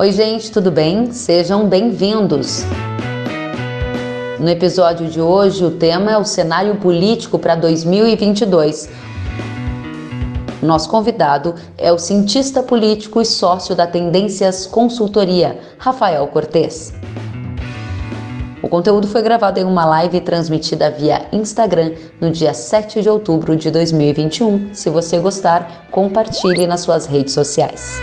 Oi, gente, tudo bem? Sejam bem-vindos. No episódio de hoje, o tema é o cenário político para 2022. Nosso convidado é o cientista político e sócio da Tendências Consultoria, Rafael Cortes. O conteúdo foi gravado em uma live transmitida via Instagram no dia 7 de outubro de 2021. Se você gostar, compartilhe nas suas redes sociais.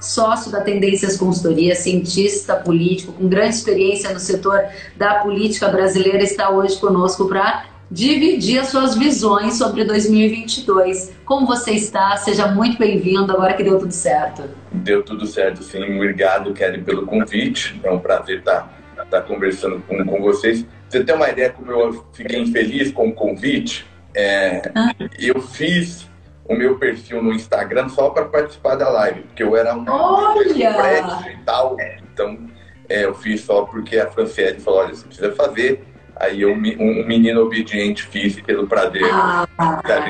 Sócio da Tendências Consultoria, cientista político, com grande experiência no setor da política brasileira, está hoje conosco para dividir as suas visões sobre 2022. Como você está? Seja muito bem-vindo, agora que deu tudo certo. Deu tudo certo, sim. Obrigado, Kelly, pelo convite. É um prazer estar, estar conversando com, com vocês. Você tem uma ideia como eu fiquei infeliz com o convite? É, ah. Eu fiz o meu perfil no Instagram só para participar da live, porque eu era um Olha! e tal. Então, é, eu fiz só porque a Franciele falou: olha, você precisa fazer Aí eu, um menino obediente fiz pelo prazer. Ah,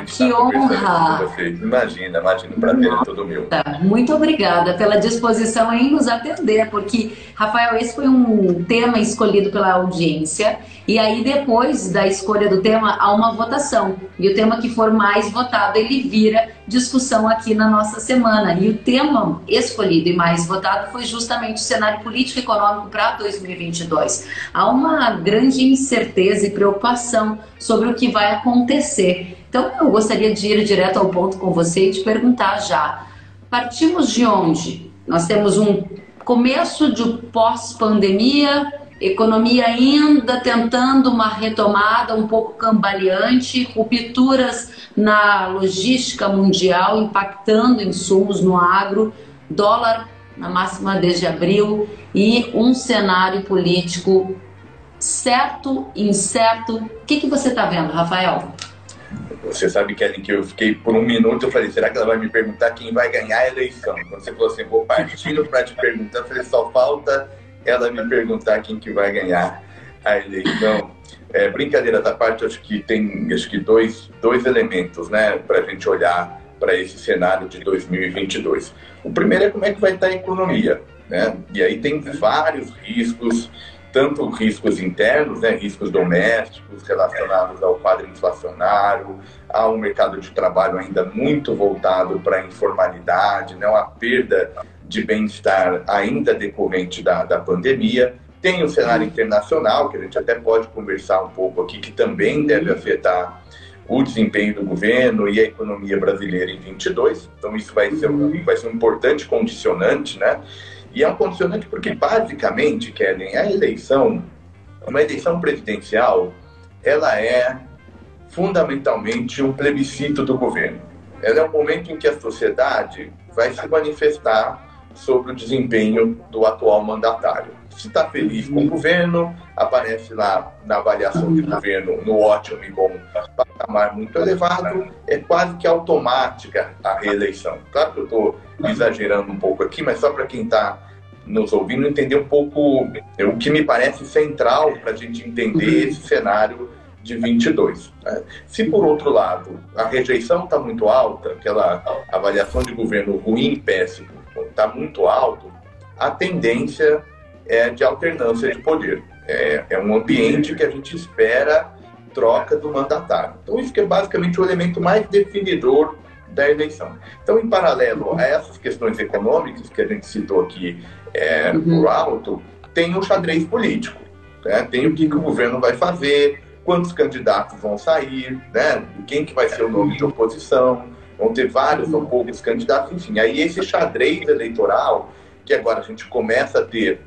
que tá honra! Imagina, imagina, o prazer é todo meu. Muito obrigada pela disposição em nos atender, porque, Rafael, esse foi um tema escolhido pela audiência, e aí depois da escolha do tema há uma votação, e o tema que for mais votado, ele vira discussão aqui na nossa semana. E o tema escolhido e mais votado foi justamente o cenário político e econômico para 2022. Há uma grande incerteza e preocupação sobre o que vai acontecer. Então, eu gostaria de ir direto ao ponto com você e te perguntar já. Partimos de onde? Nós temos um começo de pós-pandemia, economia ainda tentando uma retomada um pouco cambaleante, rupturas na logística mundial impactando insumos no agro, dólar na máxima desde abril e um cenário político certo, incerto. O que, que você está vendo, Rafael? Você sabe, Kelly, que eu fiquei por um minuto, eu falei, será que ela vai me perguntar quem vai ganhar a eleição? Quando você falou assim, vou partindo para te perguntar, eu falei, só falta ela me perguntar quem que vai ganhar a eleição. É, brincadeira da parte, acho que tem acho que dois, dois elementos né, para a gente olhar para esse cenário de 2022. O primeiro é como é que vai estar a economia. Né? E aí tem vários riscos, tanto riscos internos, né, riscos domésticos relacionados ao quadro inflacionário, ao mercado de trabalho ainda muito voltado para a informalidade, né, uma perda de bem-estar ainda decorrente da, da pandemia. Tem o cenário internacional, que a gente até pode conversar um pouco aqui, que também deve afetar o desempenho do governo e a economia brasileira em 22. Então isso vai ser um, vai ser um importante condicionante, né? E é um condicionante porque basicamente, Kellen, a eleição, uma eleição presidencial, ela é fundamentalmente um plebiscito do governo. Ela é um momento em que a sociedade vai se manifestar sobre o desempenho do atual mandatário. Se está feliz com o governo, aparece lá na avaliação de governo no ótimo e bom patamar muito elevado, é quase que automática a reeleição. Claro que eu estou exagerando um pouco aqui, mas só para quem está nos ouvindo entender um pouco o que me parece central para a gente entender esse cenário de 22. Né? Se, por outro lado, a rejeição está muito alta, aquela avaliação de governo ruim péssimo está muito alto, a tendência é de alternância de poder. É, é um ambiente que a gente espera troca do mandatário. Então, isso que é basicamente o elemento mais definidor da eleição. Então, em paralelo a essas questões econômicas que a gente citou aqui é, uhum. por alto, tem o xadrez político. Né? Tem o que, que o governo vai fazer, quantos candidatos vão sair, né? quem que vai ser o nome de oposição, vão ter vários ou poucos candidatos, enfim. Aí esse xadrez eleitoral, que agora a gente começa a ter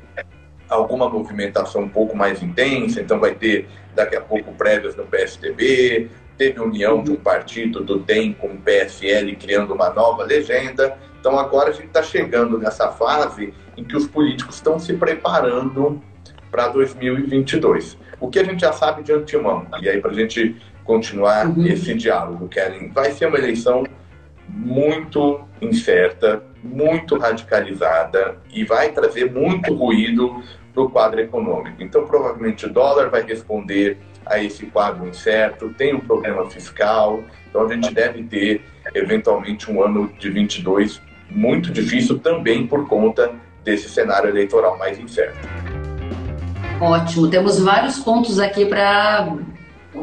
alguma movimentação um pouco mais intensa, então vai ter daqui a pouco prévias no PSDB, teve união de um partido do DEM com o PSL criando uma nova legenda. Então agora a gente está chegando nessa fase em que os políticos estão se preparando para 2022. O que a gente já sabe de antemão, e aí para a gente continuar uhum. esse diálogo, Kellen, vai ser uma eleição muito incerta, muito radicalizada e vai trazer muito ruído para o quadro econômico. Então, provavelmente, o dólar vai responder a esse quadro incerto, tem um problema fiscal, então a gente deve ter, eventualmente, um ano de 22 muito difícil também por conta desse cenário eleitoral mais incerto. Ótimo, temos vários pontos aqui para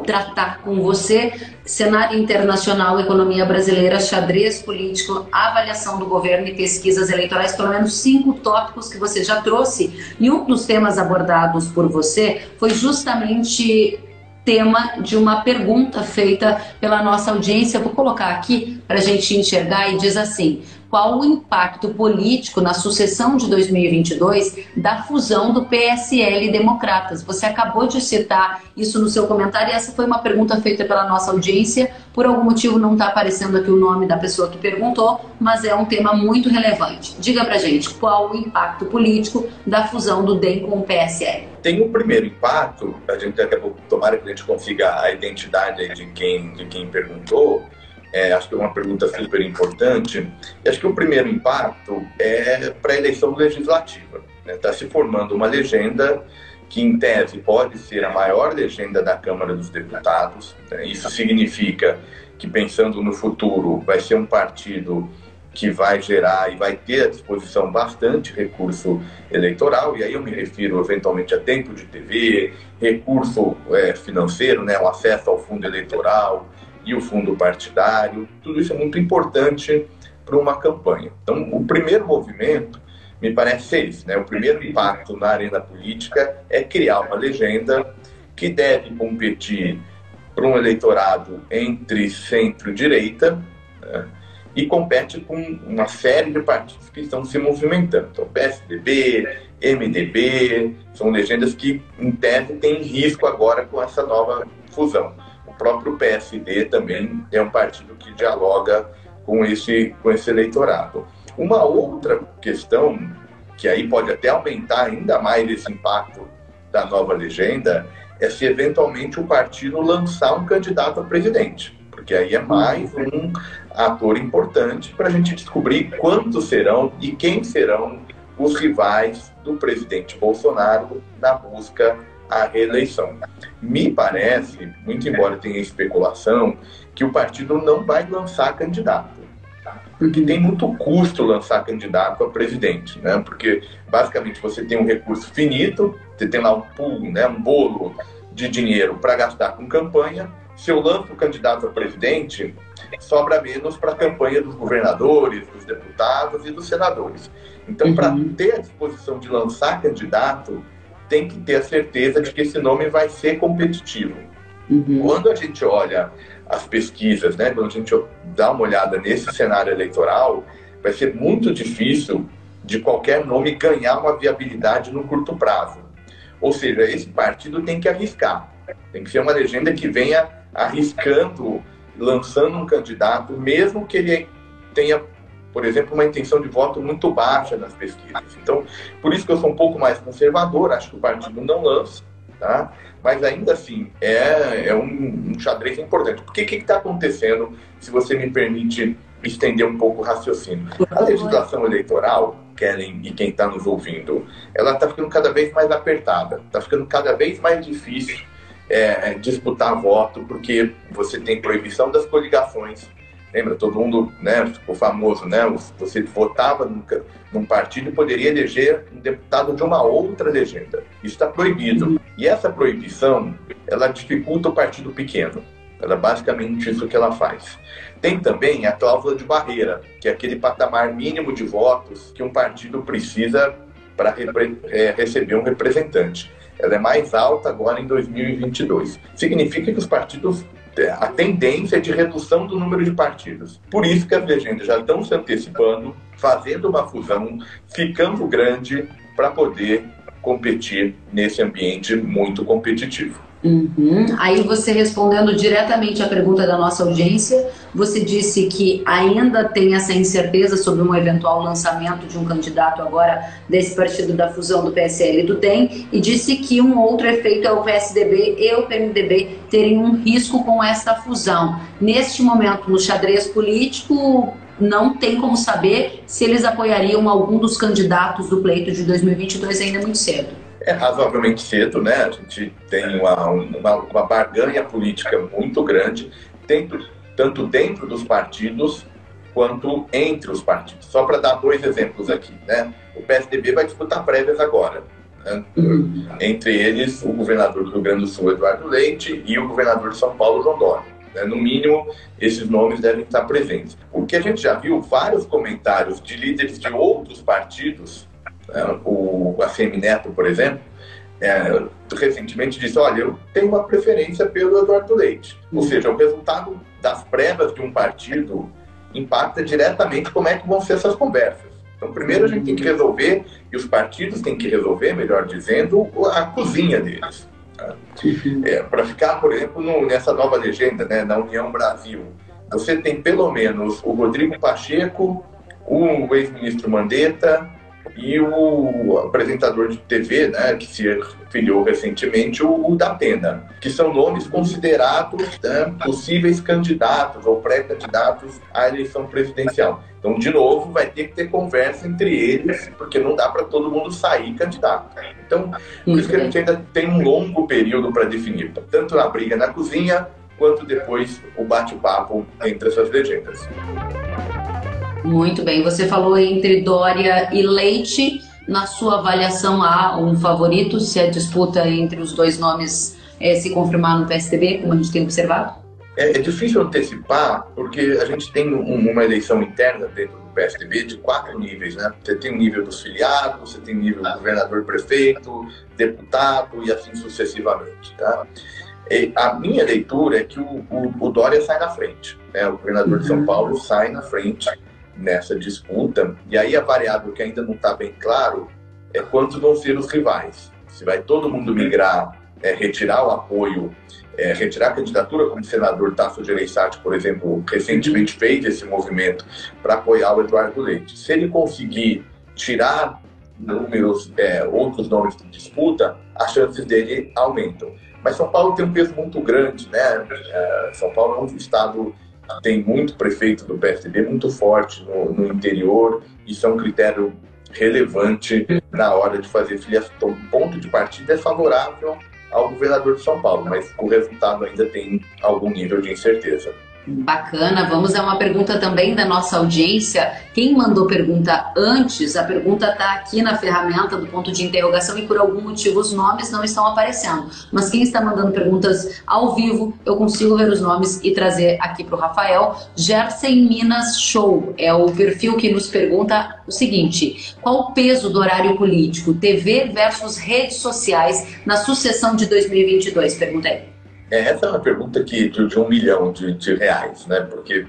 tratar com você. Cenário internacional, economia brasileira, xadrez político, avaliação do governo e pesquisas eleitorais, pelo menos cinco tópicos que você já trouxe. E um dos temas abordados por você foi justamente tema de uma pergunta feita pela nossa audiência. Vou colocar aqui para a gente enxergar e diz assim: qual o impacto político na sucessão de 2022 da fusão do PSL e Democratas. Você acabou de citar isso no seu comentário e essa foi uma pergunta feita pela nossa audiência. Por algum motivo não está aparecendo aqui o nome da pessoa que perguntou, mas é um tema muito relevante. Diga pra gente qual o impacto político da fusão do DEM com o PSL. Tem um primeiro impacto, a gente daqui a pouco, tomara que a gente consiga a identidade de quem, de quem perguntou, é, acho que é uma pergunta super importante. E acho que o primeiro impacto é para a eleição legislativa. Está né? Tá se formando uma legenda que, em tese, pode ser a maior legenda da Câmara dos Deputados. Né? Isso significa que, pensando no futuro, vai ser um partido que vai gerar e vai ter à disposição bastante recurso eleitoral, e aí eu me refiro eventualmente a tempo de TV, recurso é, financeiro, né, o acesso ao fundo eleitoral, e o fundo partidário, tudo isso é muito importante para uma campanha. Então, o primeiro movimento me parece ser isso, né? O primeiro impacto na arena política é criar uma legenda que deve competir para um eleitorado entre centro-direita né? e compete com uma série de partidos que estão se movimentando. Então, PSDB, MDB, são legendas que, em tese, têm risco agora com essa nova fusão próprio PSD também é um partido que dialoga com esse, com esse eleitorado. Uma outra questão, que aí pode até aumentar ainda mais esse impacto da nova legenda, é se eventualmente o partido lançar um candidato a presidente, porque aí é mais um ator importante para a gente descobrir quantos serão e quem serão os rivais do presidente Bolsonaro na busca à reeleição. Me parece, muito embora tenha especulação, que o partido não vai lançar candidato. Porque tem muito custo lançar candidato a presidente, né? Porque basicamente você tem um recurso finito, você tem lá um pool, né? um bolo de dinheiro para gastar com campanha. Se eu lanço o candidato a presidente, sobra menos para a campanha dos governadores, dos deputados e dos senadores. Então, uhum. para ter a disposição de lançar candidato, tem que ter a certeza de que esse nome vai ser competitivo. Uhum. Quando a gente olha as pesquisas, né, quando a gente dá uma olhada nesse cenário eleitoral, vai ser muito difícil de qualquer nome ganhar uma viabilidade no curto prazo. Ou seja, esse partido tem que arriscar. Tem que ser uma legenda que venha arriscando, lançando um candidato, mesmo que ele tenha por exemplo, uma intenção de voto muito baixa nas pesquisas. Então, por isso que eu sou um pouco mais conservador, acho que o partido não lança, tá? mas ainda assim é, é um, um xadrez importante. Porque o que está acontecendo, se você me permite estender um pouco o raciocínio? A legislação eleitoral, Kellen e quem está nos ouvindo, ela está ficando cada vez mais apertada, está ficando cada vez mais difícil é, disputar voto, porque você tem proibição das coligações, Lembra, todo mundo né, ficou famoso, né? Você votava num, partido e poderia eleger um deputado de uma outra legenda. Isso está proibido. E essa proibição, ela dificulta o partido pequeno. Ela é basicamente isso que ela faz. Tem também a cláusula de barreira, que é aquele patamar mínimo de votos que um partido precisa para é, receber um representante. Ela é mais alta agora em 2022. Significa que os partidos a tendência de redução do número de partidos. Por isso que as legendas já estão se antecipando, fazendo uma fusão, ficando grande para poder competir nesse ambiente muito competitivo. Uhum. Aí você respondendo diretamente à pergunta da nossa audiência, você disse que ainda tem essa incerteza sobre um eventual lançamento de um candidato agora desse partido da fusão do PSL e do DEM e disse que um outro efeito é o PSDB e o PMDB terem um risco com esta fusão. Neste momento, no xadrez político, não tem como saber se eles apoiariam algum dos candidatos do pleito de 2022 ainda muito cedo. É razoavelmente cedo, né? A gente tem uma, uma, uma barganha política muito grande, dentro, tanto dentro dos partidos quanto entre os partidos. Só para dar dois exemplos aqui, né? O PSDB vai disputar prévias agora. Né? Uhum. Entre eles, o governador do Rio Grande do Sul, Eduardo Leite, e o governador de São Paulo, João Dória. Né? No mínimo, esses nomes devem estar presentes. O que a gente já viu, vários comentários de líderes de outros partidos? O ACM Neto, por exemplo, é, recentemente disse, olha, eu tenho uma preferência pelo Eduardo Leite. Ou seja, o resultado das prévias de um partido impacta diretamente como é que vão ser essas conversas. Então, primeiro a gente tem que resolver, e os partidos têm que resolver, melhor dizendo, a cozinha deles. Tá? É, Para ficar, por exemplo, no, nessa nova legenda, né, na União Brasil, você tem pelo menos o Rodrigo Pacheco, o ex-ministro Mandetta, e o apresentador de TV, né, que se filiou recentemente, o, o da Pena, que são nomes considerados né, possíveis candidatos ou pré-candidatos à eleição presidencial. Então, de novo, vai ter que ter conversa entre eles, porque não dá para todo mundo sair candidato. Então, por isso que a gente ainda tem um longo período para definir, tanto na briga na cozinha, quanto depois o bate-papo entre essas legendas. Muito bem. Você falou entre Dória e Leite. Na sua avaliação, há um favorito se a disputa entre os dois nomes é, se confirmar no PSDB, como a gente tem observado? É, é difícil antecipar, porque a gente tem um, uma eleição interna dentro do PSDB de quatro níveis, né? Você tem o nível dos filiados, você tem o nível do governador-prefeito, deputado e assim sucessivamente, tá? E a minha leitura é que o, o, o Dória sai na frente, né? O governador de São uhum. Paulo sai na frente nessa disputa. E aí a variável que ainda não está bem claro é quantos vão ser os rivais. Se vai todo mundo migrar, é, retirar o apoio, é, retirar a candidatura, como o senador Tasso Gereissati, por exemplo, recentemente fez esse movimento para apoiar o Eduardo Leite. Se ele conseguir tirar números, é, outros nomes de disputa, as chances dele aumentam. Mas São Paulo tem um peso muito grande, né? É, São Paulo é um estado tem muito prefeito do PSDB muito forte no, no interior, isso é um critério relevante na hora de fazer filiação. Então, o ponto de partida é favorável ao governador de São Paulo, mas o resultado ainda tem algum nível de incerteza. Bacana, vamos a uma pergunta também da nossa audiência. Quem mandou pergunta antes, a pergunta está aqui na ferramenta do ponto de interrogação e por algum motivo os nomes não estão aparecendo. Mas quem está mandando perguntas ao vivo, eu consigo ver os nomes e trazer aqui para o Rafael. Gersen Minas Show é o perfil que nos pergunta o seguinte: qual o peso do horário político, TV versus redes sociais na sucessão de 2022? Pergunta aí. É, essa é uma pergunta que, de, de um milhão de, de, reais, né? Porque,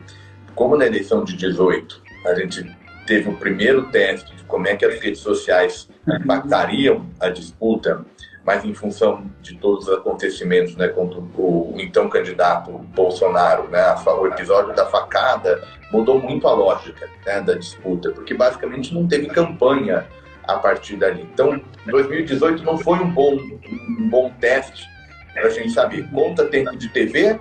como na eleição de 18, a gente teve o primeiro teste de como é que as redes sociais impactariam a disputa, mas em função de todos os acontecimentos, né, contra o, o então candidato Bolsonaro, né, o episódio da facada mudou muito a lógica né, da disputa, porque basicamente não teve campanha a partir dali. Então, 2018 não foi um bom, um bom teste para a gente saber, conta tempo de TV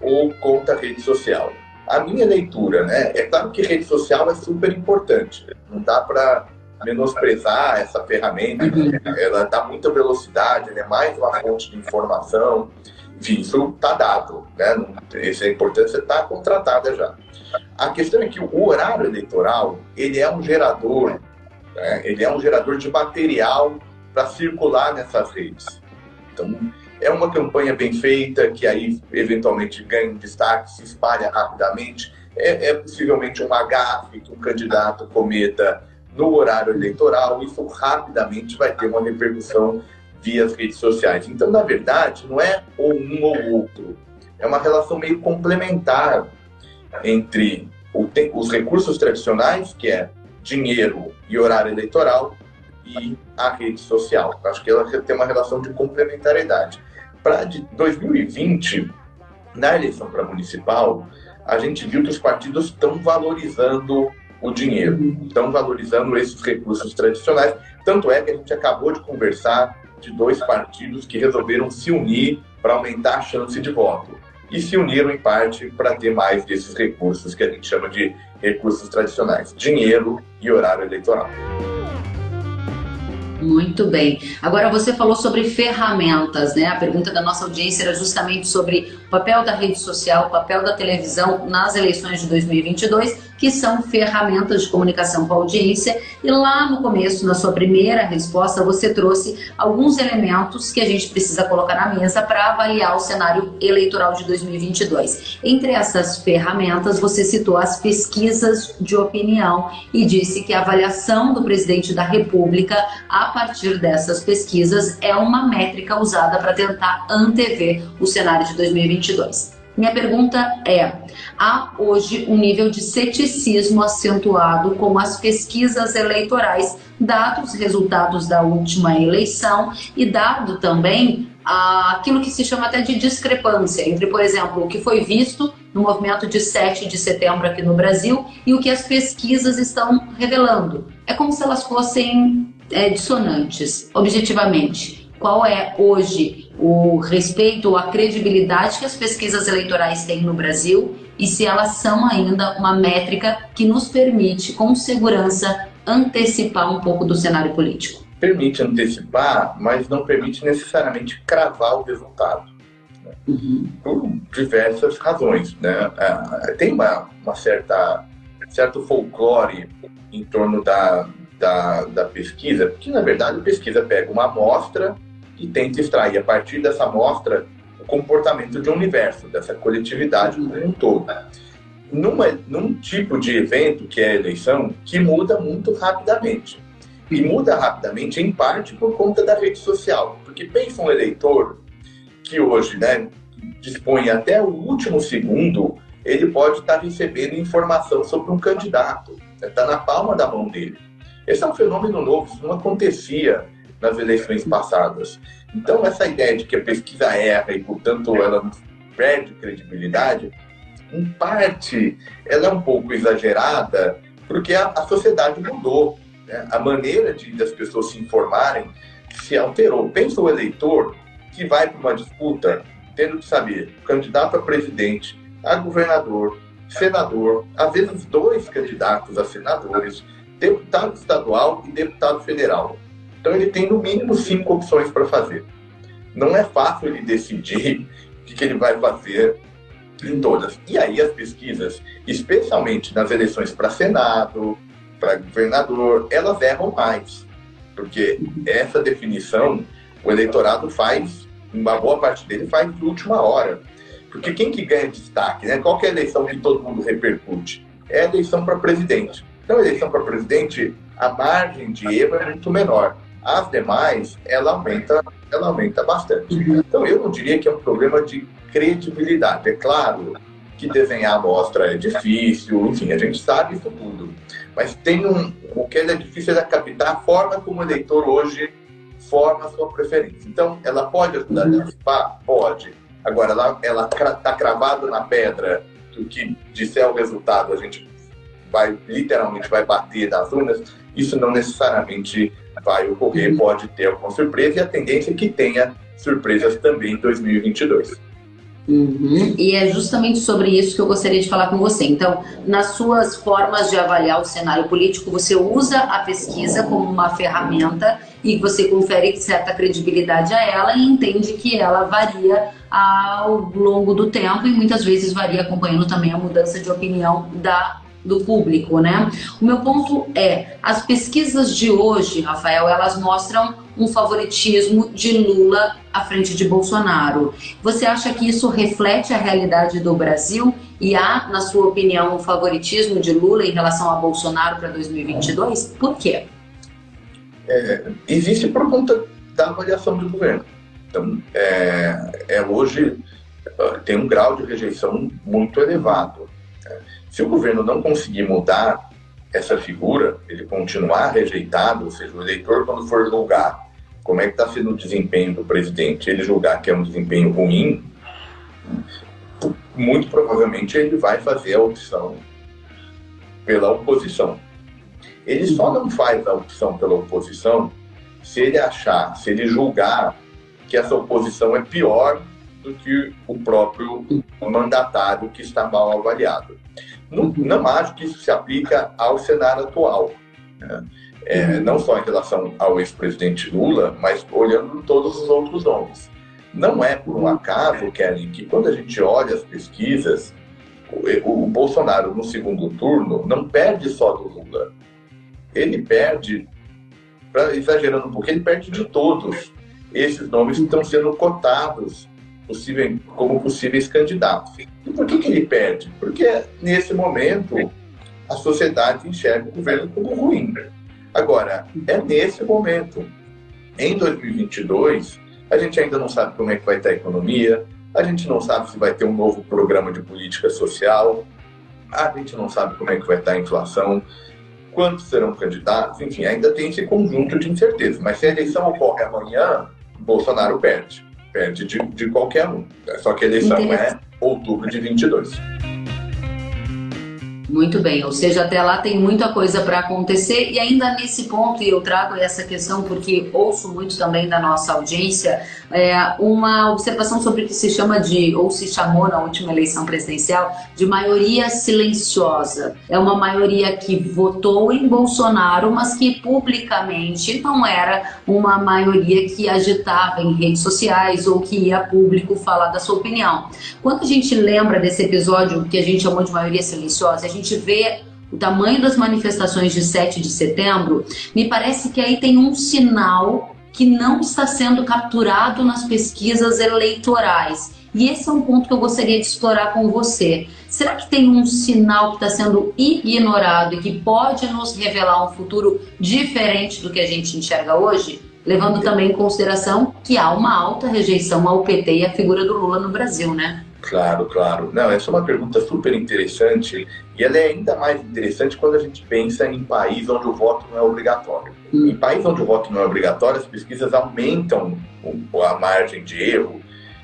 ou conta rede social. A minha leitura, né? É claro que rede social é super importante. Não dá para menosprezar essa ferramenta. Ela dá muita velocidade, ela é mais uma fonte de informação. Enfim, isso está dado, né? Essa importância está contratada já. A questão é que o horário eleitoral ele é um gerador, né? ele é um gerador de material para circular nessas redes. Então, é uma campanha bem feita, que aí eventualmente ganha destaque, se espalha rapidamente. É, é possivelmente uma gafe que um candidato cometa no horário eleitoral, isso rapidamente vai ter uma repercussão via as redes sociais. Então, na verdade, não é ou um ou outro, é uma relação meio complementar entre os recursos tradicionais, que é dinheiro e horário eleitoral, e a rede social. Acho que ela tem uma relação de complementariedade. Para 2020, na eleição para municipal, a gente viu que os partidos estão valorizando o dinheiro, estão valorizando esses recursos tradicionais. Tanto é que a gente acabou de conversar de dois partidos que resolveram se unir para aumentar a chance de voto. E se uniram, em parte, para ter mais desses recursos que a gente chama de recursos tradicionais: dinheiro e horário eleitoral. Muito bem. Agora você falou sobre ferramentas, né? A pergunta da nossa audiência era justamente sobre o papel da rede social, o papel da televisão nas eleições de 2022, que são ferramentas de comunicação com a audiência. E lá no começo, na sua primeira resposta, você trouxe alguns elementos que a gente precisa colocar na mesa para avaliar o cenário eleitoral de 2022. Entre essas ferramentas, você citou as pesquisas de opinião e disse que a avaliação do presidente da República a partir dessas pesquisas é uma métrica usada para tentar antever o cenário de 2022. Minha pergunta é: há hoje um nível de ceticismo acentuado com as pesquisas eleitorais, dados os resultados da última eleição e dado também aquilo que se chama até de discrepância entre, por exemplo, o que foi visto no movimento de 7 de setembro aqui no Brasil e o que as pesquisas estão revelando. É como se elas fossem é, dissonantes, objetivamente. Qual é hoje o respeito ou a credibilidade que as pesquisas eleitorais têm no Brasil e se elas são ainda uma métrica que nos permite, com segurança, antecipar um pouco do cenário político? Permite antecipar, mas não permite necessariamente cravar o resultado. Né? Uhum. Por diversas razões. Né? É, tem uma, uma certa certo folclore em torno da, da, da pesquisa, porque na verdade a pesquisa pega uma amostra e tenta extrair a partir dessa amostra o comportamento de um universo, dessa coletividade como um todo. Numa, num tipo de evento que é a eleição, que muda muito rapidamente. E muda rapidamente, em parte, por conta da rede social. Porque pensa um eleitor que hoje né, dispõe até o último segundo, ele pode estar recebendo informação sobre um candidato. Está na palma da mão dele. Esse é um fenômeno novo, isso não acontecia nas eleições passadas. Então, essa ideia de que a pesquisa erra e, portanto, ela perde credibilidade, em parte, ela é um pouco exagerada, porque a, a sociedade mudou. Né? A maneira de das pessoas se informarem se alterou. Pensa o eleitor que vai para uma disputa tendo que saber candidato a presidente, a governador, senador, às vezes dois candidatos a senadores, deputado estadual e deputado federal. Então ele tem no mínimo cinco opções para fazer. Não é fácil ele decidir o que, que ele vai fazer em todas. E aí as pesquisas, especialmente nas eleições para Senado, para governador, elas erram mais. Porque essa definição o eleitorado faz, uma boa parte dele faz de última hora. Porque quem que ganha destaque? Né? Qual é a eleição que todo mundo repercute? É a eleição para presidente. Então, a eleição para presidente, a margem de erro é muito menor. As demais, ela aumenta, ela aumenta bastante. Uhum. Então, eu não diria que é um problema de credibilidade. É claro que desenhar a amostra é difícil, enfim, a gente sabe isso tudo. Mas tem um, o que é difícil é captar a forma como o eleitor hoje forma a sua preferência. Então, ela pode ajudar a uhum. antecipar? Pode. Agora, ela está cravada na pedra que o que disser o resultado a gente vai literalmente vai bater das urnas, isso não necessariamente vai ocorrer, uhum. pode ter alguma surpresa e a tendência é que tenha surpresas também em 2022. Uhum. E é justamente sobre isso que eu gostaria de falar com você. Então, nas suas formas de avaliar o cenário político, você usa a pesquisa como uma ferramenta e você confere certa credibilidade a ela e entende que ela varia ao longo do tempo e muitas vezes varia acompanhando também a mudança de opinião da do público, né? O meu ponto é, as pesquisas de hoje, Rafael, elas mostram um favoritismo de Lula à frente de Bolsonaro. Você acha que isso reflete a realidade do Brasil e há, na sua opinião, um favoritismo de Lula em relação a Bolsonaro para 2022? Por quê? É, existe por conta da avaliação do governo. Então, é, é hoje tem um grau de rejeição muito elevado. Se o governo não conseguir mudar essa figura, ele continuar rejeitado, ou seja, o eleitor, quando for julgar como é que está sendo o desempenho do presidente, ele julgar que é um desempenho ruim, muito provavelmente ele vai fazer a opção pela oposição. Ele só não faz a opção pela oposição se ele achar, se ele julgar que essa oposição é pior do que o próprio mandatário que está mal avaliado. Não, não acho que isso se aplica ao cenário atual. Né? É, uhum. Não só em relação ao ex-presidente Lula, mas olhando todos os outros nomes. Não é por um acaso, Kelly, que quando a gente olha as pesquisas, o, o Bolsonaro no segundo turno não perde só do Lula. Ele perde, pra, exagerando um pouco, ele perde de todos. Esses nomes estão sendo cotados possível, como possíveis candidatos. E por que, que ele perde? Porque nesse momento a sociedade enxerga o governo como ruim. Agora, é nesse momento. Em 2022, a gente ainda não sabe como é que vai estar a economia, a gente não sabe se vai ter um novo programa de política social, a gente não sabe como é que vai estar a inflação, quantos serão candidatos, enfim, ainda tem esse conjunto de incertezas. Mas se a eleição ocorre amanhã, Bolsonaro perde. Perde de, de qualquer um. Só que a eleição é outubro de 22. Muito bem, ou seja, até lá tem muita coisa para acontecer e ainda nesse ponto, e eu trago essa questão porque ouço muito também da nossa audiência, é, uma observação sobre o que se chama de, ou se chamou na última eleição presidencial, de maioria silenciosa. É uma maioria que votou em Bolsonaro, mas que publicamente não era uma maioria que agitava em redes sociais ou que ia público falar da sua opinião. Quando a gente lembra desse episódio que a gente chamou de maioria silenciosa, a gente gente vê o tamanho das manifestações de 7 de setembro, me parece que aí tem um sinal que não está sendo capturado nas pesquisas eleitorais. E esse é um ponto que eu gostaria de explorar com você. Será que tem um sinal que está sendo ignorado e que pode nos revelar um futuro diferente do que a gente enxerga hoje? Levando também em consideração que há uma alta rejeição ao PT e à figura do Lula no Brasil, né? Claro, claro. Não, essa é uma pergunta super interessante e ela é ainda mais interessante quando a gente pensa em país onde o voto não é obrigatório. Hum. Em país onde o voto não é obrigatório, as pesquisas aumentam a margem de erro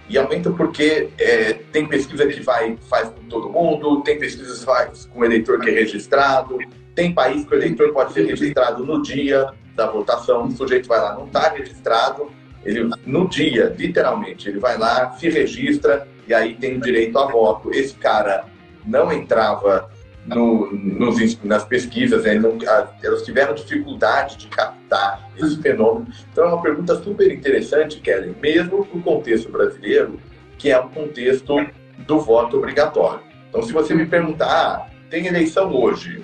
e aumentam porque é, tem pesquisa que vai faz com todo mundo, tem pesquisas que faz com o eleitor que é registrado, tem país que o eleitor pode ser registrado no dia da votação, o sujeito vai lá, não está registrado, ele no dia, literalmente, ele vai lá, se registra e aí tem direito a voto. Esse cara não entrava no, nos, nas pesquisas, né? não, elas tiveram dificuldade de captar esse fenômeno. Então é uma pergunta super interessante, Kelly, mesmo para o contexto brasileiro, que é um contexto do voto obrigatório. Então, se você me perguntar, ah, tem eleição hoje,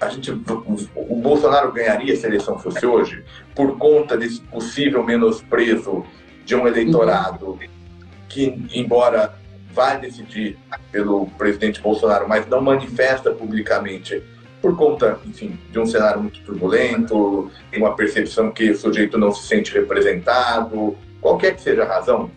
a gente, o Bolsonaro ganharia se a eleição fosse hoje, por conta desse possível menosprezo de um eleitorado que, embora vai decidir pelo presidente Bolsonaro, mas não manifesta publicamente por conta, enfim, de um cenário muito turbulento, uma percepção que o sujeito não se sente representado, qualquer que seja a razão,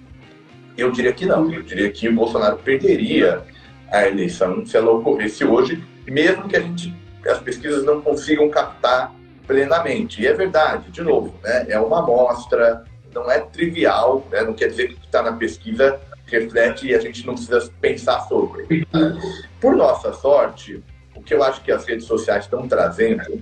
eu diria que não. Eu diria que o Bolsonaro perderia a eleição se ela ocorresse hoje, mesmo que a gente, as pesquisas não consigam captar plenamente. E é verdade, de novo, né? é uma amostra, não é trivial, né? não quer dizer que o que está na pesquisa reflete e a gente não precisa pensar sobre. Por nossa sorte, o que eu acho que as redes sociais estão trazendo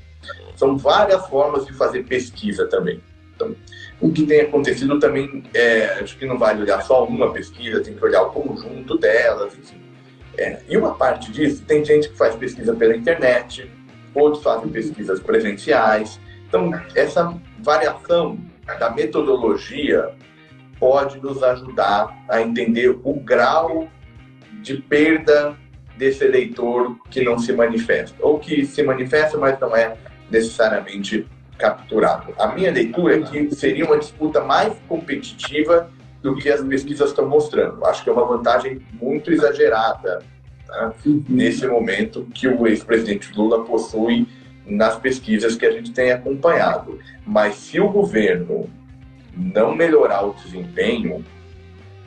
são várias formas de fazer pesquisa também. Então, o que tem acontecido também, é, acho que não vale olhar só uma pesquisa, tem que olhar o conjunto delas, enfim. É, e uma parte disso, tem gente que faz pesquisa pela internet, outros fazem pesquisas presenciais. Então, essa variação da metodologia pode nos ajudar a entender o grau de perda desse eleitor que não se manifesta, ou que se manifesta, mas não é necessariamente capturado. A minha leitura é que seria uma disputa mais competitiva do que as pesquisas estão mostrando. Acho que é uma vantagem muito exagerada tá? nesse momento que o ex-presidente Lula possui nas pesquisas que a gente tem acompanhado. Mas se o governo não melhorar o desempenho,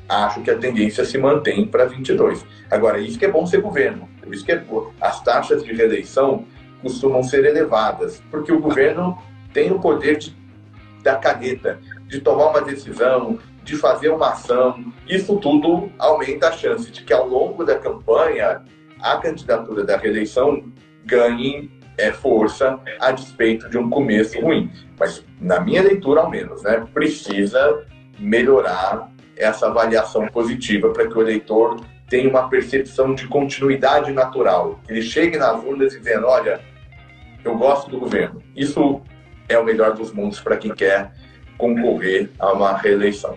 acho que a tendência se mantém para 22. Agora, isso que é bom ser governo. Por isso que é, as taxas de reeleição costumam ser elevadas, porque o governo tem o poder de, da caneta, de tomar uma decisão, de fazer uma ação. Isso tudo aumenta a chance de que ao longo da campanha a candidatura da reeleição ganhe é, força a despeito de um começo ruim. Mas, na minha leitura, ao menos, né, precisa melhorar essa avaliação positiva para que o eleitor tenha uma percepção de continuidade natural. Ele chegue nas urnas dizendo: olha, eu gosto do governo. Isso é o melhor dos mundos para quem quer concorrer a uma reeleição.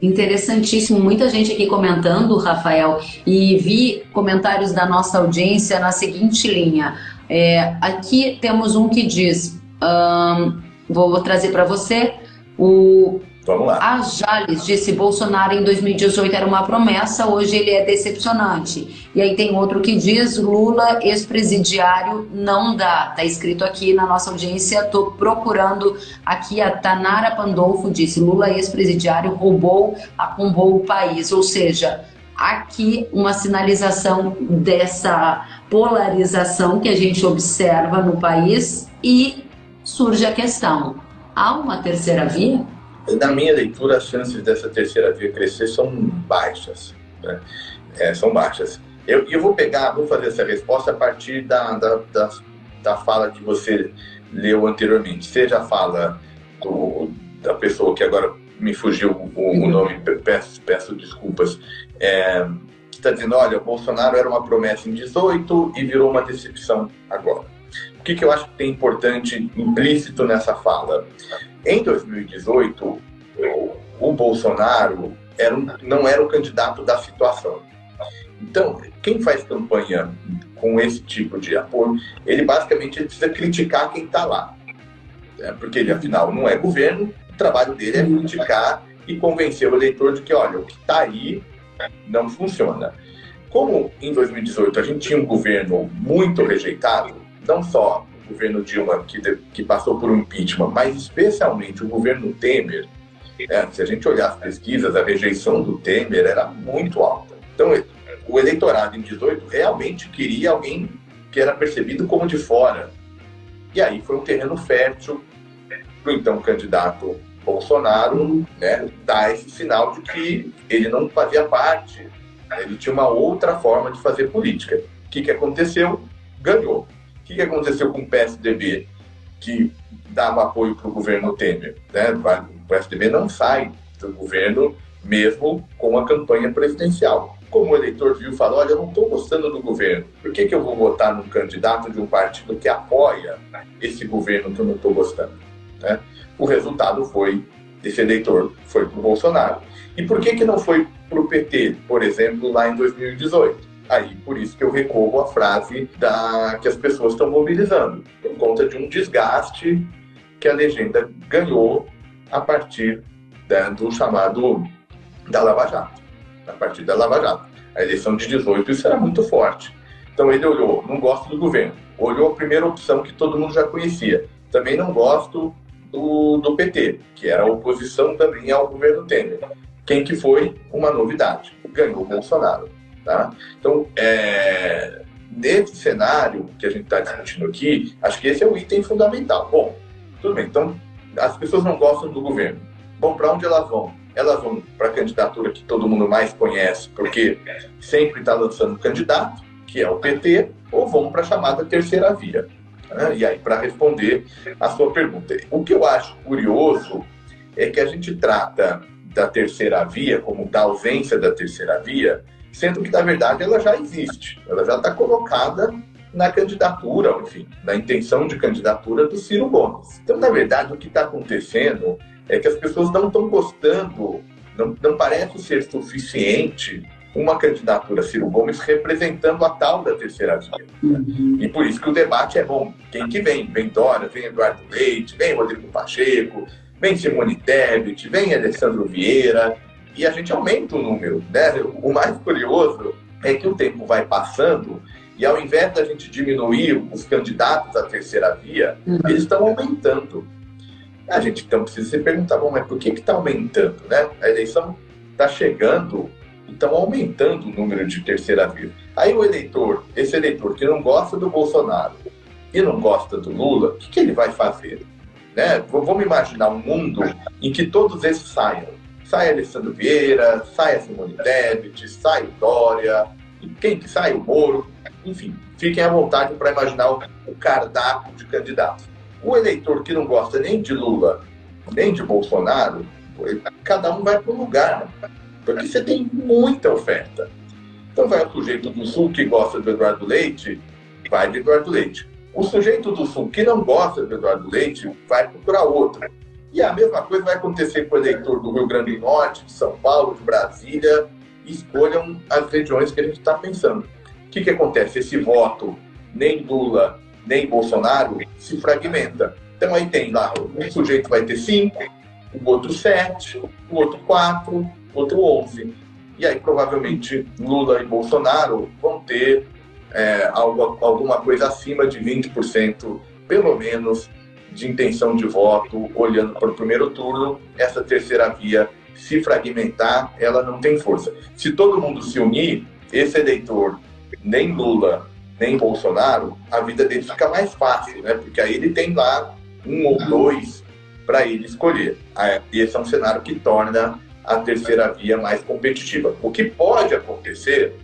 Interessantíssimo, muita gente aqui comentando, Rafael, e vi comentários da nossa audiência na seguinte linha. É, aqui temos um que diz, um, vou, vou trazer para você, o Vamos lá. A Jales disse Bolsonaro em 2018 era uma promessa, hoje ele é decepcionante. E aí tem outro que diz Lula ex-presidiário não dá. Tá escrito aqui na nossa audiência, tô procurando aqui a Tanara Pandolfo disse Lula ex-presidiário roubou, arrombou o país, ou seja, aqui uma sinalização dessa polarização que a gente observa no país e surge a questão: há uma terceira via? na minha leitura, as chances dessa terceira via crescer são baixas. Né? É, são baixas. Eu, eu vou pegar, vou fazer essa resposta a partir da, da, da, da fala que você leu anteriormente, seja a fala do, da pessoa que agora me fugiu o, o nome, peço, peço desculpas, é, que está dizendo, olha, o Bolsonaro era uma promessa em 18 e virou uma decepção agora. O que, que eu acho que tem importante implícito nessa fala? Em 2018, o, Bolsonaro era um, não era o candidato da situação. Então, quem faz campanha com esse tipo de apoio, ele basicamente precisa criticar quem está lá. Né? Porque ele, afinal, não é governo, o trabalho dele é criticar e convencer o eleitor de que, olha, o que está aí não funciona. Como em 2018 a gente tinha um governo muito rejeitado, não só o governo Dilma, que, que passou por um impeachment, mas especialmente o governo Temer, é, se a gente olhar as pesquisas, a rejeição do Temer era muito alta. Então, o eleitorado em 18 realmente queria alguém que era percebido como de fora. E aí foi um terreno fértil para o então candidato Bolsonaro né, dar esse sinal de que ele não fazia parte, ele tinha uma outra forma de fazer política. O que, que aconteceu? Ganhou que, que aconteceu com o PSDB, que dava apoio para o governo Temer? Né? O PSDB não sai do governo mesmo com a campanha presidencial. Como o eleitor viu falou, olha, eu não estou gostando do governo, por que, que eu vou votar num candidato de um partido que apoia esse governo que eu não estou gostando? Né? O resultado foi, esse eleitor foi para o Bolsonaro. E por que, que não foi para o PT, por exemplo, lá em 2018? Aí, por isso que eu recorro à frase da, que as pessoas estão mobilizando, por conta de um desgaste que a legenda ganhou a partir né, do chamado da Lava Jato. A partir da Lava Jato. A eleição de 18, isso era muito forte. Então ele olhou, não gosto do governo. Olhou a primeira opção que todo mundo já conhecia. Também não gosto do, do PT, que era a oposição também ao governo Temer. Quem que foi? Uma novidade. Ganhou o Bolsonaro. Tá? Então, é, nesse cenário que a gente está discutindo aqui, acho que esse é o item fundamental. Bom, tudo bem, então as pessoas não gostam do governo. Bom, para onde elas vão? Elas vão para a candidatura que todo mundo mais conhece, porque sempre está lançando candidato, que é o PT, ou vão para a chamada terceira via. Né? E aí, para responder a sua pergunta, o que eu acho curioso é que a gente trata da terceira via, como da ausência da terceira via, sendo que, na verdade, ela já existe, ela já está colocada na candidatura, enfim, na intenção de candidatura do Ciro Gomes. Então, na verdade, o que está acontecendo é que as pessoas não estão gostando, não, não parece ser suficiente uma candidatura Ciro Gomes representando a tal da terceira via. Uhum. E por isso que o debate é bom. Quem que vem? Vem Dória, vem Eduardo Leite, vem Rodrigo Pacheco, vem Simone Tebet, vem Alessandro Vieira, e a gente aumenta o número. Né? O mais curioso é que o tempo vai passando e ao invés da gente diminuir os candidatos à terceira via, uhum. eles estão aumentando. A gente então precisa se perguntar, bom, mas por que está aumentando? Né? A eleição está chegando e estão aumentando o número de terceira via. Aí o eleitor, esse eleitor que não gosta do Bolsonaro e não gosta do Lula, o que, que ele vai fazer? Né? Vamos imaginar um mundo em que todos esses saiam sai Alessandro Vieira, sai Simone Tebet, sai o Dória, quem que sai? O Moro. Enfim, fiquem à vontade para imaginar o, cardápio de candidatos. O eleitor que não gosta nem de Lula, nem de Bolsonaro, cada um vai para um lugar, porque você tem muita oferta. Então vai o sujeito do Sul que gosta do Eduardo Leite, vai de Eduardo Leite. O sujeito do Sul que não gosta do Eduardo Leite vai procurar outro. E a mesma coisa vai acontecer com o eleitor do Rio Grande do Norte, de São Paulo, de Brasília. Escolham as regiões que a gente está pensando. O que, que acontece? Esse voto, nem Lula, nem Bolsonaro, se fragmenta. Então aí tem lá, um sujeito vai ter cinco, o outro sete, o outro quatro, outro onze. E aí provavelmente Lula e Bolsonaro vão ter é, algo, alguma coisa acima de 20%, pelo menos, de intenção de voto, olhando para o primeiro turno, essa terceira via se fragmentar, ela não tem força. Se todo mundo se unir, esse eleitor, nem Lula, nem Bolsonaro, a vida dele fica mais fácil, né? Porque aí ele tem lá um ou dois para ele escolher. E esse é um cenário que torna a terceira via mais competitiva. O que pode acontecer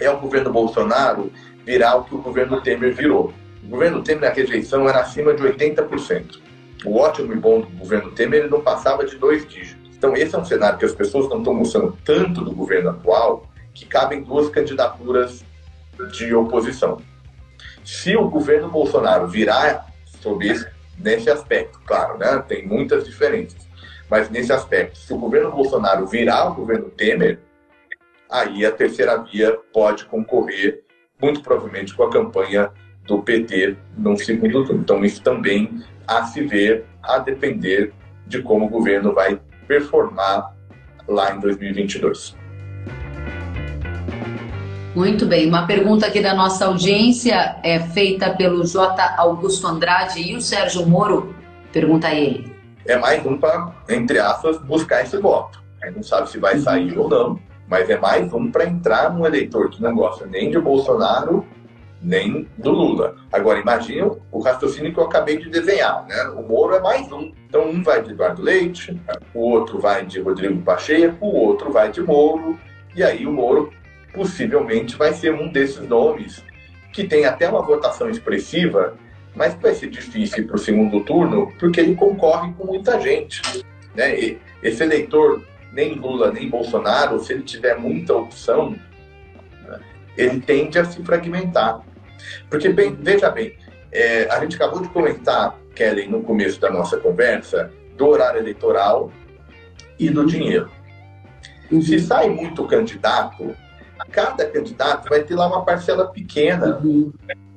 é o governo Bolsonaro virar o que o governo Temer virou. O governo Temer, a rejeição era acima de 80%. O ótimo e bom do governo Temer ele não passava de dois dígitos. Então, esse é um cenário que as pessoas não estão gostando tanto do governo atual que cabem duas candidaturas de oposição. Se o governo Bolsonaro virar sobre esse, nesse aspecto, claro, né, tem muitas diferenças, mas nesse aspecto, se o governo Bolsonaro virar o governo Temer, aí a terceira via pode concorrer, muito provavelmente, com a campanha do PT no segundo turno. Então, isso também a se ver, a depender de como o governo vai performar lá em 2022. Muito bem. Uma pergunta aqui da nossa audiência é feita pelo J. Augusto Andrade e o Sérgio Moro. Pergunta a ele. É mais um para, entre aspas, buscar esse voto. A gente não sabe se vai sair ou não, mas é mais um para entrar num eleitor que não gosta nem de Bolsonaro nem do Lula. Agora, imagine o raciocínio que eu acabei de desenhar. Né? O Moro é mais um. Então, um vai de Eduardo Leite, o outro vai de Rodrigo Pacheco, o outro vai de Moro, e aí o Moro possivelmente vai ser um desses nomes que tem até uma votação expressiva, mas vai ser difícil para o segundo turno, porque ele concorre com muita gente. Né? Esse eleitor, nem Lula nem Bolsonaro, se ele tiver muita opção, né, ele tende a se fragmentar. Porque, bem, veja bem, é, a gente acabou de comentar, Kelly, no começo da nossa conversa, do horário eleitoral e do dinheiro. Se sai muito candidato, cada candidato vai ter lá uma parcela pequena uhum.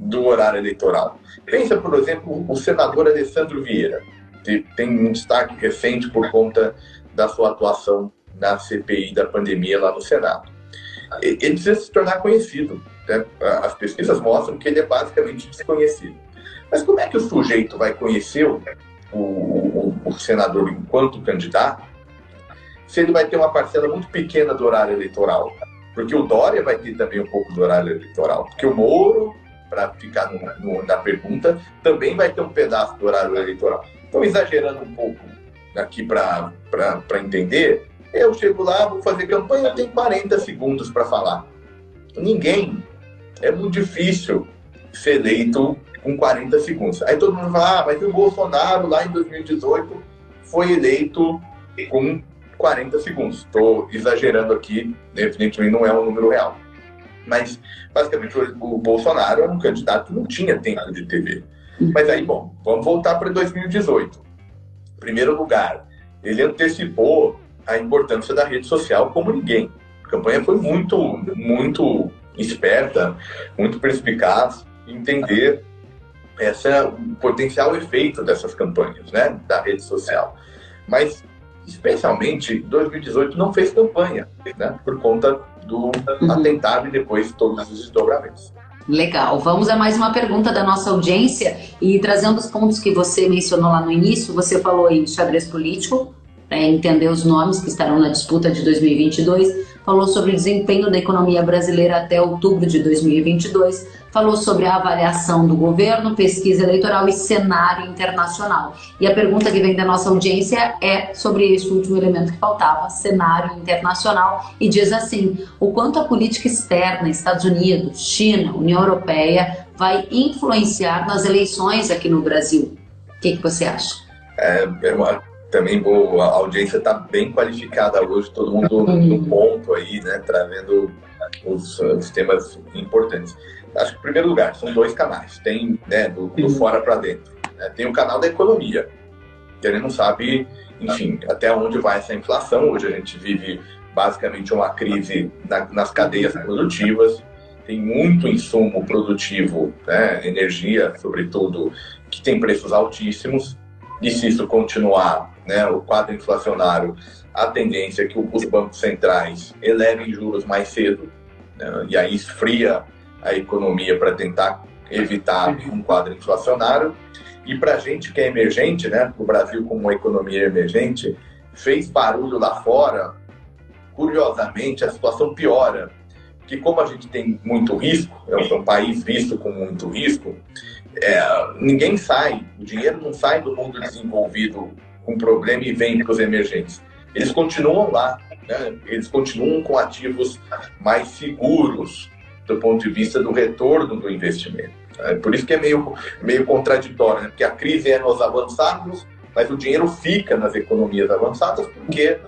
Do horário eleitoral. Pensa, por exemplo, o senador Alessandro Vieira, que tem um destaque recente por conta da sua atuação na CPI da pandemia lá no Senado. Ele precisa se tornar conhecido. Né? As pesquisas mostram que ele é basicamente desconhecido. Mas como é que o sujeito vai conhecer o, o, o senador enquanto candidato se ele vai ter uma parcela muito pequena do horário eleitoral? Porque o Dória vai ter também um pouco do horário eleitoral. Porque o Moro, para ficar no, no, na pergunta, também vai ter um pedaço do horário eleitoral. Então, exagerando um pouco aqui para entender, eu chego lá, vou fazer campanha, tem 40 segundos para falar. Ninguém. É muito difícil ser eleito com 40 segundos. Aí todo mundo fala, ah, mas o Bolsonaro lá em 2018 foi eleito com 40 segundos. Estou exagerando aqui, evidentemente não é um número real. Mas, basicamente, o Bolsonaro era um candidato que não tinha tempo de TV. Mas aí, bom, vamos voltar para 2018. Em primeiro lugar, ele antecipou a importância da rede social como ninguém. A campanha foi muito, muito esperta, muito perspicaz entender essa, o potencial efeito dessas campanhas, né, da rede social. Mas especialmente 2018 não fez campanha, né, por conta do uhum. atentado e depois todos os desdobramentos. Legal. Vamos a mais uma pergunta da nossa audiência e trazendo os pontos que você mencionou lá no início, você falou em xadrez político, para entender os nomes que estarão na disputa de 2022, falou sobre o desempenho da economia brasileira até outubro de 2022, falou sobre a avaliação do governo, pesquisa eleitoral e cenário internacional. E a pergunta que vem da nossa audiência é sobre esse último elemento que faltava, cenário internacional, e diz assim: o quanto a política externa, Estados Unidos, China, União Europeia, vai influenciar nas eleições aqui no Brasil? O que, que você acha? É, é uma, também boa, a audiência está bem qualificada hoje, todo mundo no ponto aí, né, trazendo os, os temas importantes. acho que, em primeiro lugar, são dois canais. Tem né, do, do fora para dentro. Né? Tem o canal da economia, que ele não sabe, enfim, até onde vai essa inflação. Hoje a gente vive basicamente uma crise na, nas cadeias produtivas. Tem muito insumo produtivo, né, energia, sobretudo, que tem preços altíssimos. E se isso continuar, né, o quadro inflacionário, a tendência é que os bancos centrais elevem juros mais cedo, né, e aí esfria a economia para tentar evitar um quadro inflacionário. E para a gente que é emergente, né, o Brasil como uma economia emergente, fez barulho lá fora, curiosamente a situação piora. Que como a gente tem muito risco, é um país visto com muito risco, é, ninguém sai, o dinheiro não sai do mundo desenvolvido com problema e vem para os emergentes. Eles continuam lá, né? eles continuam com ativos mais seguros do ponto de vista do retorno do investimento. É por isso que é meio, meio contraditório, né? porque a crise é nos avançados, mas o dinheiro fica nas economias avançadas porque,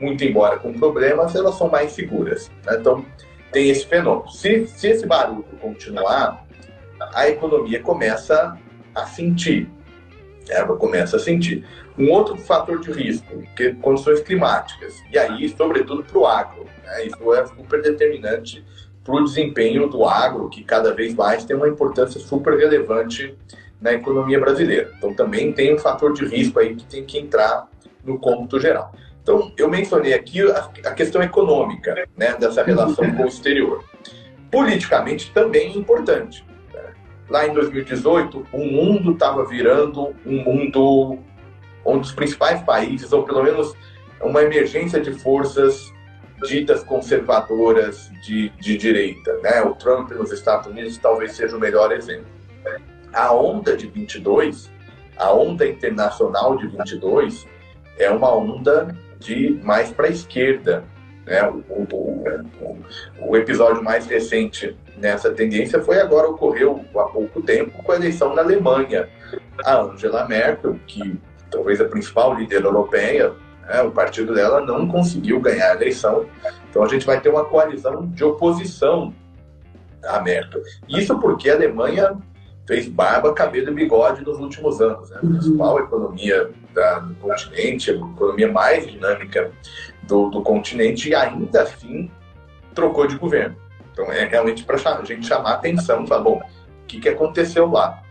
muito embora com problemas, elas são mais seguras. Né? Então, tem esse fenômeno. Se, se esse barulho continuar, a economia começa a sentir. Ela começa a sentir. Um outro fator de risco, que é condições climáticas. E aí, sobretudo, para o agro. Né? Isso é super determinante para o desempenho do agro, que cada vez mais tem uma importância super relevante na economia brasileira. Então, também tem um fator de risco aí que tem que entrar no cômputo geral. Então, eu mencionei aqui a, questão econômica, né, dessa relação com o exterior. Politicamente também é importante lá em 2018, o mundo estava virando um mundo um dos principais países, ou pelo menos uma emergência de forças ditas conservadoras de, de direita. Né? O Trump nos Estados Unidos talvez seja o melhor exemplo. A onda de 22, a onda internacional de 22, é uma onda de mais para a esquerda. Né? O, o, o, o episódio mais recente nessa tendência foi agora, ocorreu há pouco tempo, com a eleição na Alemanha. A Angela Merkel, que talvez a principal líder europeia, né, o partido dela não conseguiu ganhar a eleição. Então a gente vai ter uma coalizão de oposição à Merkel. Isso porque a Alemanha fez barba, cabelo e bigode nos últimos anos. Né? A principal economia da, do continente, a economia mais dinâmica do, do continente, e ainda assim trocou de governo. Então é realmente para a gente chamar a atenção, falar, bom, o que, que aconteceu lá?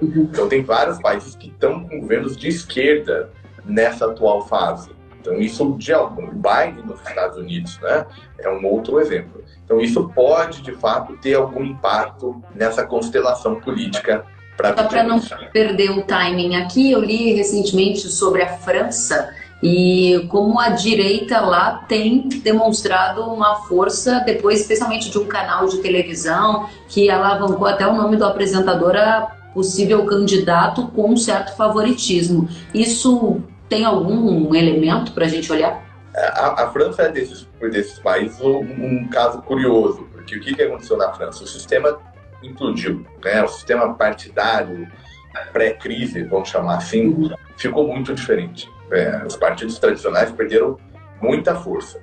Uhum. Então tem vários países que estão com governos de esquerda nessa atual fase. Então isso de algum Biden nos Estados Unidos, né, é um outro exemplo. Então isso pode de fato ter algum impacto nessa constelação política para Só para não perder o timing aqui, eu li recentemente sobre a França e como a direita lá tem demonstrado uma força, depois especialmente de um canal de televisão que alavancou até o nome do apresentador a possível candidato com um certo favoritismo. Isso tem algum elemento para a gente olhar? A, a, França é desses, desses países um, um, caso curioso, porque o que, que aconteceu na França? O sistema implodiu, né? o sistema partidário pré-crise, vamos chamar assim, ficou muito diferente. É, os partidos tradicionais perderam muita força.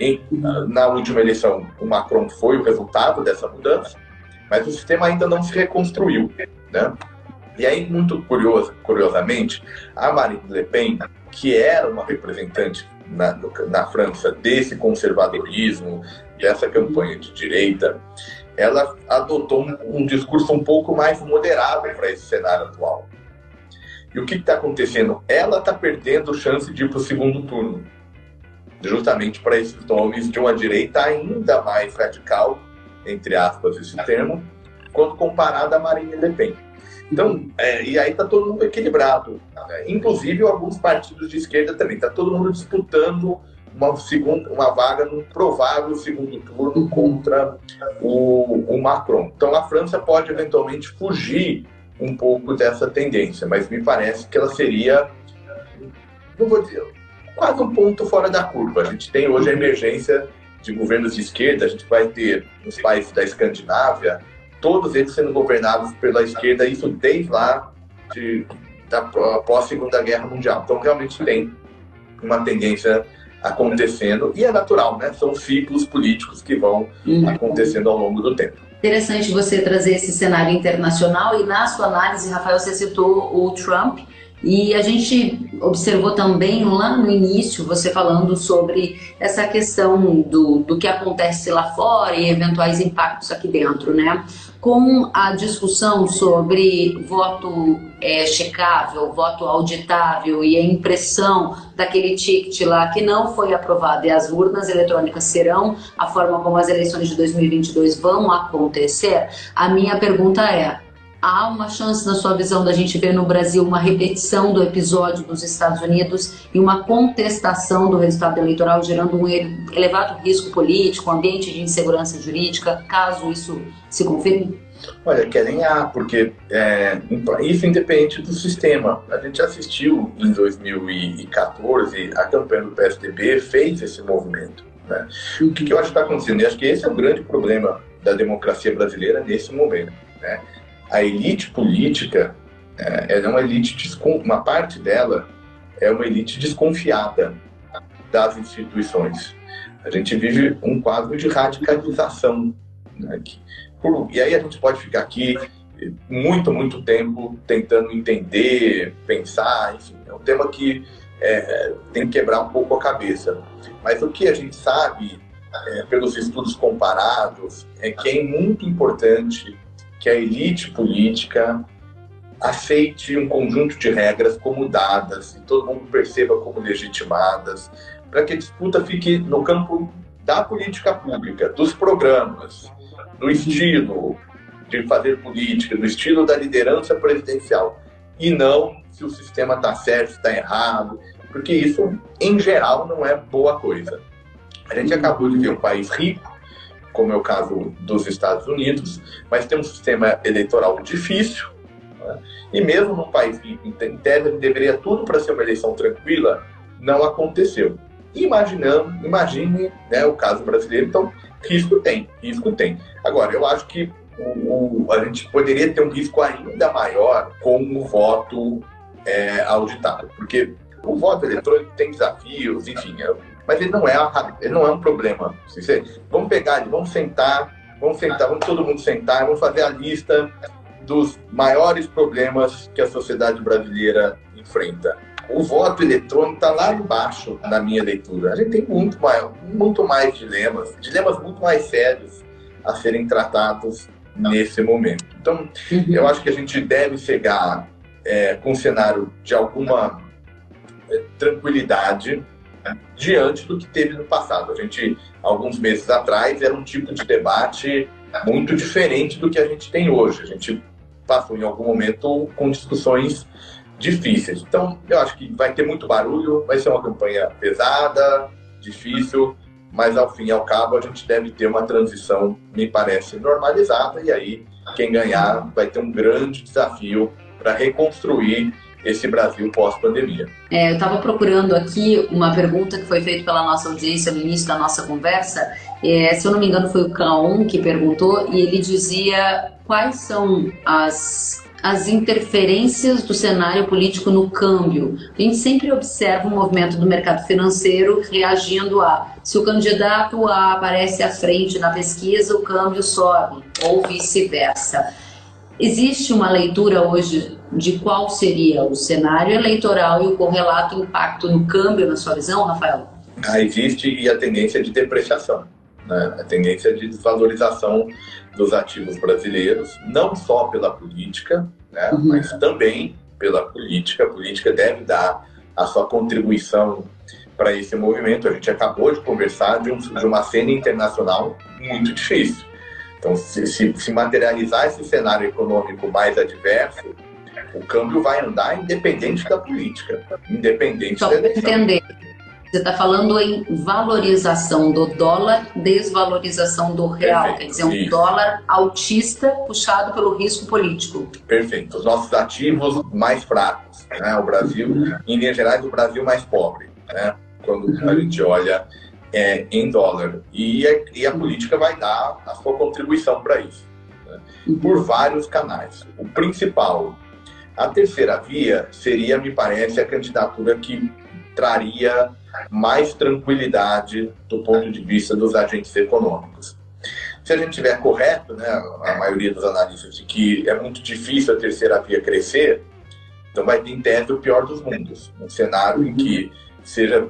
E, na última eleição, o Macron foi o resultado dessa mudança, mas o sistema ainda não se reconstruiu. Né? E aí, muito curioso, curiosamente, a Marine Le Pen, que era uma representante na, na França desse conservadorismo e essa campanha de direita, ela adotou um, um discurso um pouco mais moderado para esse cenário atual. E o que está acontecendo? Ela está perdendo chance de ir para o segundo turno, justamente para esses nomes de uma direita ainda mais radical, entre aspas, esse termo, quando comparada a Marine Le Pen. Então, é, e aí está todo mundo equilibrado, né? inclusive alguns partidos de esquerda também. Está todo mundo disputando uma, segunda, uma vaga no provável segundo turno contra o, o Macron. Então, a França pode eventualmente fugir um pouco dessa tendência, mas me parece que ela seria, não vou dizer, quase um ponto fora da curva. A gente tem hoje a emergência de governos de esquerda, a gente vai ter nos países da Escandinávia, todos eles sendo governados pela esquerda, isso desde lá de, da pós Segunda Guerra Mundial. Então realmente tem uma tendência acontecendo e é natural, né? São ciclos políticos que vão uhum. acontecendo ao longo do tempo. Interessante você trazer esse cenário internacional e na sua análise, Rafael, você citou o Trump e a gente observou também lá no início você falando sobre essa questão do, do que acontece lá fora e eventuais impactos aqui dentro, né? Com a discussão sobre voto é, checável, voto auditável e a impressão daquele ticket lá que não foi aprovado e as urnas eletrônicas serão a forma como as eleições de 2022 vão acontecer, a minha pergunta é: há uma chance, na sua visão, da gente ver no Brasil uma repetição do episódio dos Estados Unidos e uma contestação do resultado eleitoral, gerando um elevado risco político, ambiente de insegurança jurídica, caso isso se confirme? Olha, querem há, porque é, isso independe do sistema. A gente assistiu em 2014, a campanha do PSDB fez esse movimento. Né? O que, que eu acho que está acontecendo? Eu acho que esse é o grande problema da democracia brasileira nesse momento. Né? A elite política é, é uma elite, uma parte dela é uma elite desconfiada das instituições. A gente vive um quadro de radicalização. Né, por, e aí a gente pode ficar aqui muito, muito tempo tentando entender, pensar, enfim, é um tema que é, tem que quebrar um pouco a cabeça. Mas o que a gente sabe, é, pelos estudos comparados, é que é muito importante que a elite política aceite um conjunto de regras como dadas e todo mundo perceba como legitimadas, para que a disputa fique no campo da política pública, dos programas, do estilo de fazer política, do estilo da liderança presidencial, e não se o sistema está certo, está errado, porque isso, em geral, não é boa coisa. A gente acabou de ver um país rico, como é o caso dos Estados Unidos, mas tem um sistema eleitoral difícil, né? e mesmo num país que, em tese, deveria tudo para ser uma eleição tranquila, não aconteceu. Imaginando, imagine né, o caso brasileiro, então risco tem, risco tem. Agora, eu acho que o, o, a gente poderia ter um risco ainda maior com o voto é, auditado, porque o voto eletrônico tem desafios, enfim, é, mas ele não é, ele não é um problema. Vamos pegar, vamos sentar, vamos sentar, vamos todo mundo sentar, vamos fazer a lista dos maiores problemas que a sociedade brasileira enfrenta. O voto eletrônico está lá embaixo na minha leitura. A gente tem muito mais, muito mais dilemas, dilemas muito mais sérios a serem tratados nesse momento. Então, uhum. eu acho que a gente deve chegar é, com um cenário de alguma é, tranquilidade diante do que teve no passado. A gente, alguns meses atrás, era um tipo de debate muito diferente do que a gente tem hoje. A gente passou em algum momento com discussões difíceis. Então, eu acho que vai ter muito barulho, vai ser uma campanha pesada, difícil, mas ao fim e ao cabo a gente deve ter uma transição, me parece, normalizada, e aí quem ganhar vai ter um grande desafio para reconstruir esse Brasil pós-pandemia. É, eu estava procurando aqui uma pergunta que foi feita pela nossa audiência no início da nossa conversa. É, se eu não me engano, foi o K1 que perguntou, e ele dizia quais são as as interferências do cenário político no câmbio. A gente sempre observa o movimento do mercado financeiro reagindo a se o candidato A aparece à frente na pesquisa, o câmbio sobe, ou vice-versa. Existe uma leitura hoje de qual seria o cenário eleitoral e o correlato impacto no câmbio, na sua visão, Rafael? Ah, existe e a tendência de depreciação, né? a tendência de desvalorização dos ativos brasileiros, não só pela política, né? uhum. mas também pela política. A política deve dar a sua contribuição para esse movimento. A gente acabou de conversar de, um, de uma cena internacional muito difícil então, se, se, se materializar esse cenário econômico mais adverso, o câmbio vai andar independente da política, independente Só da eleição. entender. Você está falando em valorização do dólar, desvalorização do real, Perfeito, quer dizer, um isso. dólar altista puxado pelo risco político. Perfeito. Os nossos ativos mais fracos, né? O Brasil, em linhas gerais, o Brasil mais pobre, né? Quando a gente olha é, em dólar. E a, e a, política vai dar a sua contribuição para isso, né? por vários canais. O principal, a terceira via, seria, me parece, a candidatura que traria mais tranquilidade do ponto de vista dos agentes econômicos. se a gente tiver correto, né, a maioria dos analistas, de que é muito difícil a terceira via crescer, então vai ter em tese o pior dos mundos. Um cenário em que seja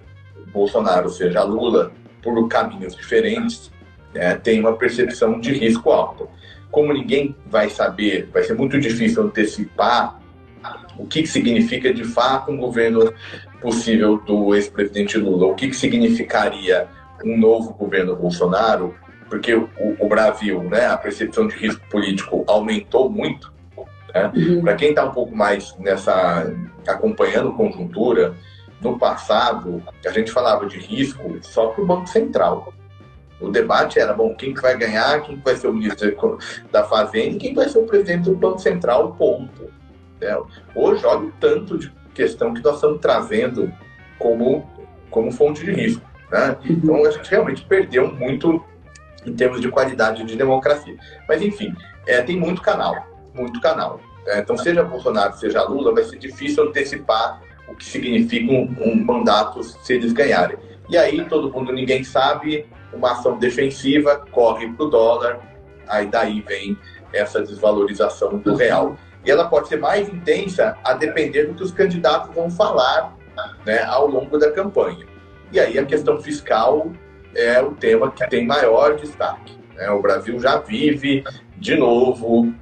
Bolsonaro, seja Lula, por caminhos diferentes, né, tem uma percepção de risco alto. Como ninguém vai saber, vai ser muito difícil antecipar o que, que significa de fato um governo possível do ex-presidente Lula, o que, que significaria um novo governo Bolsonaro, porque o, o Brasil, né, a percepção de risco político aumentou muito. Né? Uhum. Para quem está um pouco mais nessa acompanhando conjuntura, no passado a gente falava de risco só para o Banco Central. O debate era, bom, quem que vai ganhar, quem que vai ser o ministro da Fazenda e quem vai ser o presidente do Banco Central, ponto. Hoje, olha o tanto de questão que nós estamos trazendo como, como fonte de risco. Né? Então, a gente realmente perdeu muito em termos de qualidade de democracia. Mas, enfim, é, tem muito canal, muito canal. É, então, seja Bolsonaro, seja Lula, vai ser difícil antecipar o que significa um, um mandato se eles ganharem. E aí, todo mundo, ninguém sabe, uma ação defensiva corre para o dólar, aí daí vem essa desvalorização do real. E ela pode ser mais intensa a depender do que os candidatos vão falar né, ao longo da campanha. E aí a questão fiscal é o tema que tem maior destaque. Né? O Brasil já vive, de novo,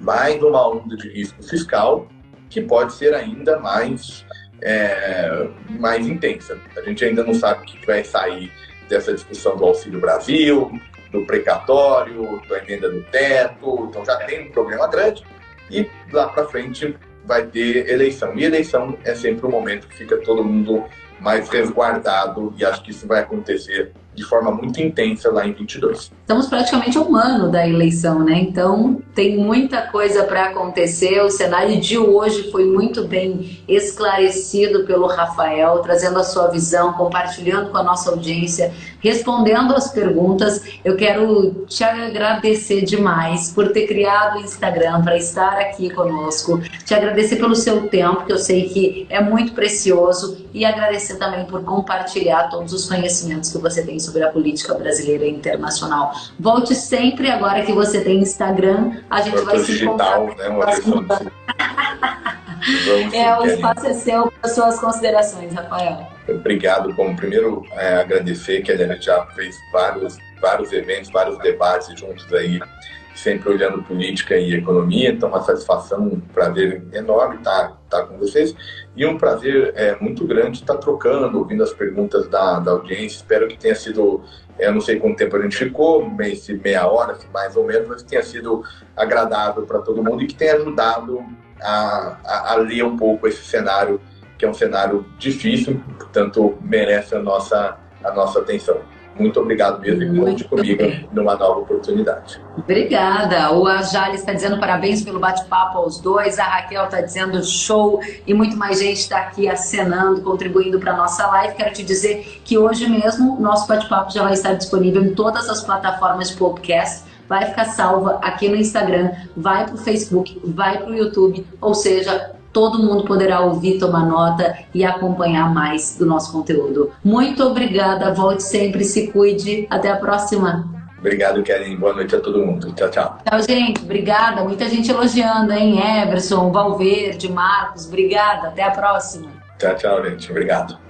mais uma onda de risco fiscal que pode ser ainda mais, é, mais intensa. A gente ainda não sabe o que vai sair dessa discussão do Auxílio Brasil, do precatório, da emenda do teto, então já tem um problema grande e lá para frente vai ter eleição. E eleição é sempre um momento que fica todo mundo mais resguardado e acho que isso vai acontecer de forma muito intensa lá em 22. Estamos praticamente um ano da eleição, né? Então tem muita coisa para acontecer. O cenário de hoje foi muito bem esclarecido pelo Rafael, trazendo a sua visão, compartilhando com a nossa audiência, respondendo as perguntas. Eu quero te agradecer demais por ter criado o Instagram para estar aqui conosco. Te agradecer pelo seu tempo, que eu sei que é muito precioso, e agradecer também por compartilhar todos os conhecimentos que você tem sobre a política brasileira e internacional. Volte sempre agora que você tem Instagram, a gente vai se digital, encontrar. Né, é, o espaço é seu para suas considerações, Rafael. Obrigado. Bom, primeiro é, agradecer que a gente já fez vários, vários eventos, vários debates juntos aí, sempre olhando política e economia. Então, uma satisfação, um prazer enorme estar, estar com vocês e um prazer é, muito grande estar trocando, ouvindo as perguntas da, da audiência. Espero que tenha sido, é, eu não sei quanto tempo a gente ficou, meia hora, mais ou menos, mas que tenha sido agradável para todo mundo e que tenha ajudado a, a, a ler um pouco esse cenário, que é um cenário difícil, portanto, merece a nossa, a nossa atenção. Muito obrigado mesmo e conte comigo bem. numa nova oportunidade. Obrigada. O Ajali está dizendo parabéns pelo bate-papo aos dois. A Raquel está dizendo show e muito mais gente está aqui acenando, contribuindo para a nossa live. Quero te dizer que hoje mesmo nosso bate-papo já vai estar disponível em todas as plataformas de podcast vai ficar salva aqui no Instagram, vai para o Facebook, vai para o YouTube, ou seja, todo mundo poderá ouvir, tomar nota e acompanhar mais do nosso conteúdo. Muito obrigada, volte sempre, se cuide, até a próxima. Obrigado, Karen. Boa noite a todo mundo. Tchau, tchau. Tchau, gente. Obrigada. Muita gente elogiando, hein? Everson, Valverde, Marcos. Obrigada. Até a próxima. Tchau, tchau, gente. Obrigado.